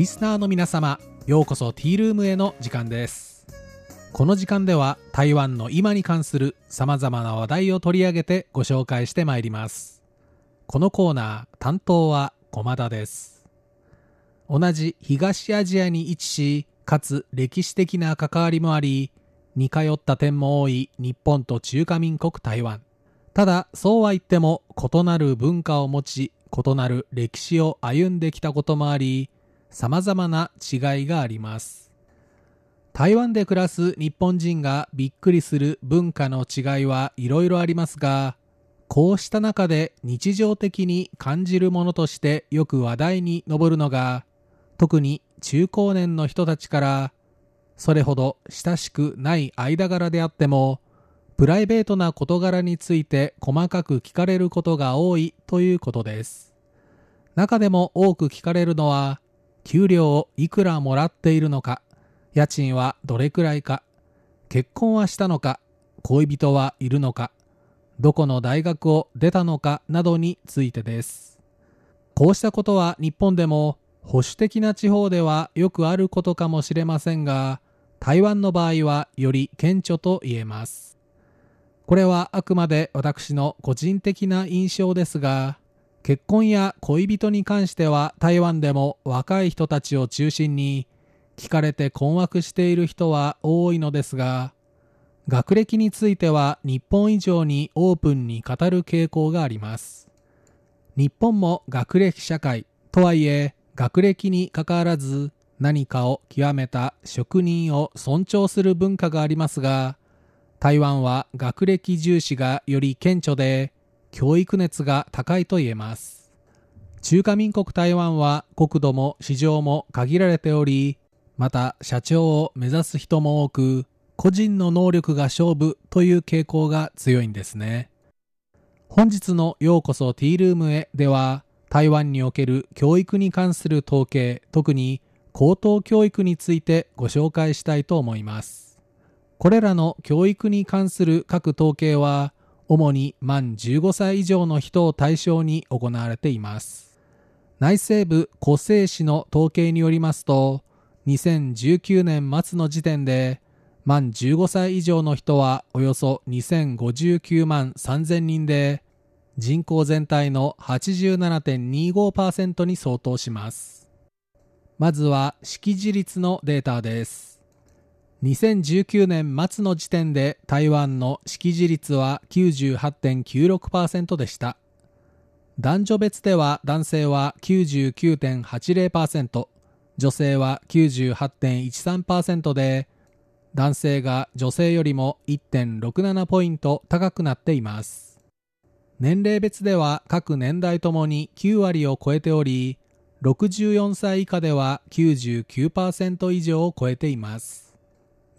リスナーの皆様ようこそティールームへの時間です。この時間では台湾の今に関する様々な話題を取り上げてご紹介してまいります。このコーナー担当は駒田です。同じ東アジアに位置しかつ歴史的な関わりもあり似通った点も多い日本と中華民国台湾。ただそうは言っても異なる文化を持ち異なる歴史を歩んできたこともあり様々な違いがあります。台湾で暮らす日本人がびっくりする文化の違いはいろいろありますがこうした中で日常的に感じるものとしてよく話題に上るのが特に中高年の人たちからそれほど親しくない間柄であってもプライベートな事柄について細かく聞かれることが多いということです。中でも多く聞かれるのは給料をいくらもらっているのか家賃はどれくらいか結婚はしたのか恋人はいるのかどこの大学を出たのかなどについてです。こうしたことは日本でも保守的な地方ではよくあることかもしれませんが台湾の場合はより顕著と言えます。これはあくまで私の個人的な印象ですが結婚や恋人に関しては台湾でも若い人たちを中心に聞かれて困惑している人は多いのですが学歴については日本以上にオープンに語る傾向があります。日本も学歴社会とはいえ学歴にかかわらず何かを極めた職人を尊重する文化がありますが台湾は学歴重視がより顕著で教育熱が高いと言えます。中華民国台湾は国土も市場も限られておりまた社長を目指す人も多く個人の能力が勝負という傾向が強いんですね。本日のようこそティールームへでは台湾における教育に関する統計特に高等教育についてご紹介したいと思います。これらの教育に関する各統計は主に満15歳以上の人を対象に行われています。内政部湖西市の統計によりますと2019年末の時点で満15歳以上の人はおよそ2059万3000人で人口全体の87.25%に相当します。まずは識字率のデータです。2019年末の時点で台湾の識字率は98.96%でした。男女別では男性は99.80%女性は98.13%で男性が女性よりも1.67ポイント高くなっています。年齢別では各年代ともに9割を超えており64歳以下では99%以上を超えています。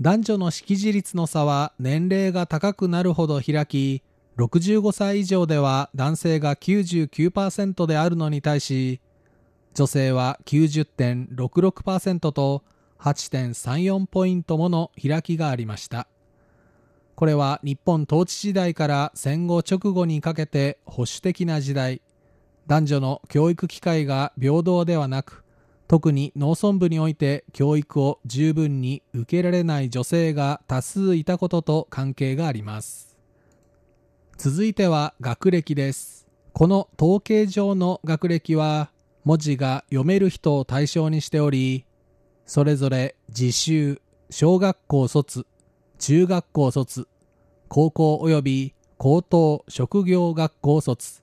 男女の識字率の差は年齢が高くなるほど開き65歳以上では男性が99%であるのに対し女性は90.66%と8.34ポイントもの開きがありました。これは日本統治時代から戦後直後にかけて保守的な時代。男女の教育機会が平等ではなく特に農村部において教育を十分に受けられない女性が多数いたことと関係があります。続いては学歴です。この統計上の学歴は文字が読める人を対象にしておりそれぞれ自習小学校卒中学校卒高校及び高等職業学校卒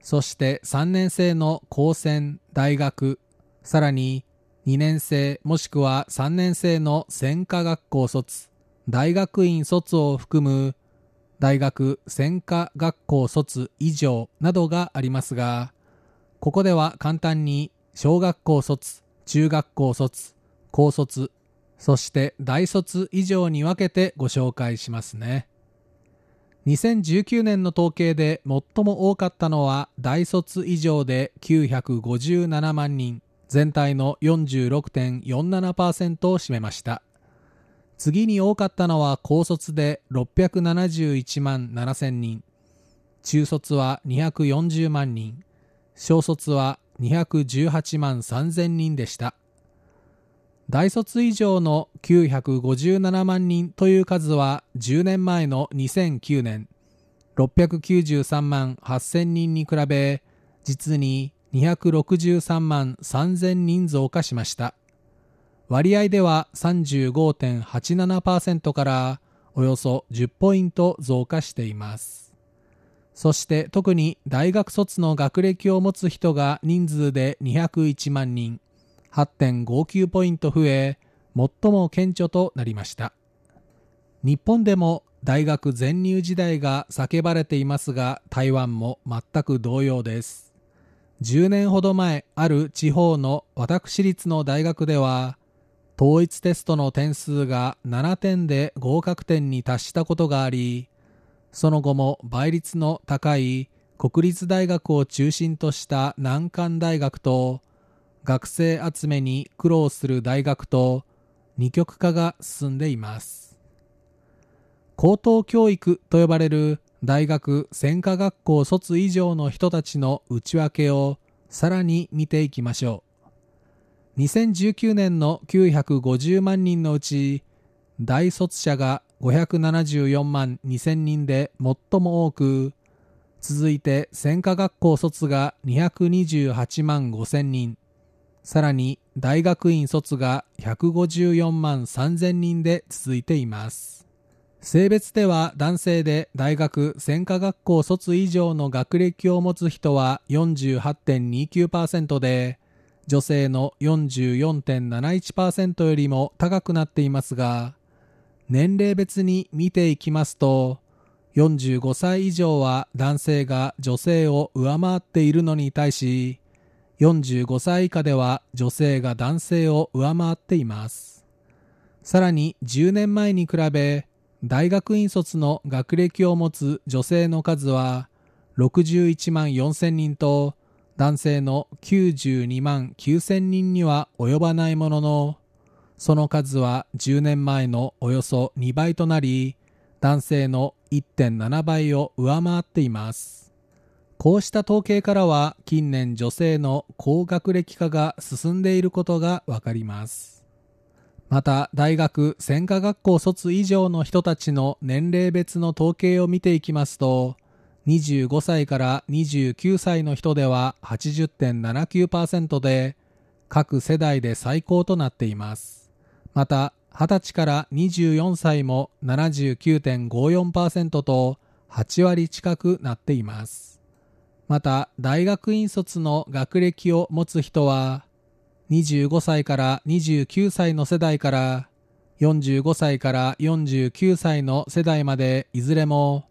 そして3年生の高専大学さらに2年生もしくは3年生の専科学校卒、大学院卒を含む大学専科学校卒以上などがありますが、ここでは簡単に小学校卒、中学校卒、高卒、そして大卒以上に分けてご紹介しますね。2019年の統計で最も多かったのは大卒以上で957万人。全体の46.47%を占めました。次に多かったのは高卒で671万7000人。中卒は240万人。小卒は218万3000人でした。大卒以上の957万人という数は10年前の2009年。693万8000人に比べ実に263万3000人増加しました割合では35.87%からおよそ10ポイント増加していますそして特に大学卒の学歴を持つ人が人数で201万人8.59ポイント増え、最も顕著となりました。日本でも大学全入時代が叫ばれていますが、台湾も全く同様です。10年ほど前、ある地方の私立の大学では、統一テストの点数が7点で合格点に達したことがあり、その後も倍率の高い国立大学を中心とした難関大学と学生集めに苦労する大学と二極化が進んでいます。高等教育と呼ばれる大学専科学校卒以上の人たちの内訳をさらに見ていきましょう2019年の950万人のうち大卒者が574万2000人で最も多く続いて専科学校卒が228万5000人さらに大学院卒が154万3000人で続いています。性別では男性で大学専科学校卒以上の学歴を持つ人は48.29%で女性の44.71%よりも高くなっていますが年齢別に見ていきますと45歳以上は男性が女性を上回っているのに対し45歳以下では女性が男性を上回っています。さらに10年前に比べ大学院卒の学歴を持つ女性の数は61万4000人と男性の92万9000人には及ばないもののその数は10年前のおよそ2倍となり男性の1.7倍を上回っています。こうした統計からは近年女性の高学歴化が進んでいることがわかります。また大学専科学校卒以上の人たちの年齢別の統計を見ていきますと25歳から29歳の人では80.79%で各世代で最高となっています。また20歳から24歳も79.54%と8割近くなっています。また大学院卒の学歴を持つ人は25歳から29歳の世代から45歳から49歳の世代までいずれも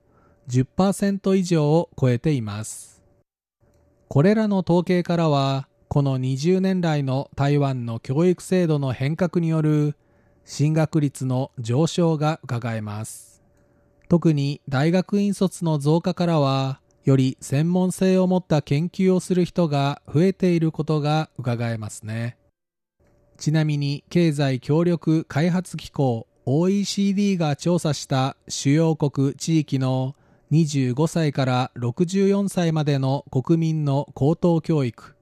10%以上を超えています。これらの統計からはこの20年来の台湾の教育制度の変革による進学率の上昇が伺えます。特に大学院卒の増加からはより専門性を持った研究をする人が増えていることが伺えますね。ちなみに経済協力開発機構 OECD が調査した主要国地域の25歳から64歳までの国民の高等教育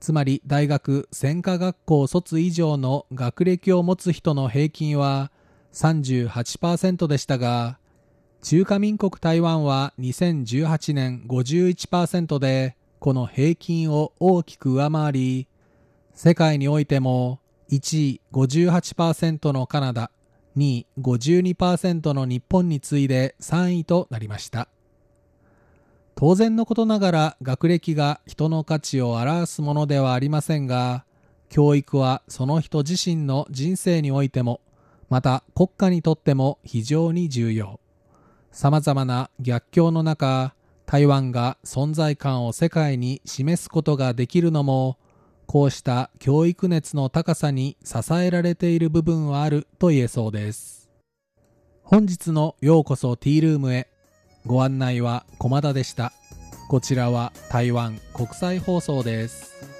つまり大学専科学校卒以上の学歴を持つ人の平均は38%でしたが中華民国台湾は2018年51%でこの平均を大きく上回り世界においても1位58%のカナダ2位52%の日本に次いで3位となりました。当然のことながら学歴が人の価値を表すものではありませんが教育はその人自身の人生においてもまた国家にとっても非常に重要。様々な逆境の中、台湾が存在感を世界に示すことができるのも、こうした教育熱の高さに支えられている部分はあると言えそうです。本日のようこそティールームへご案内は駒田でした。こちらは台湾国際放送です。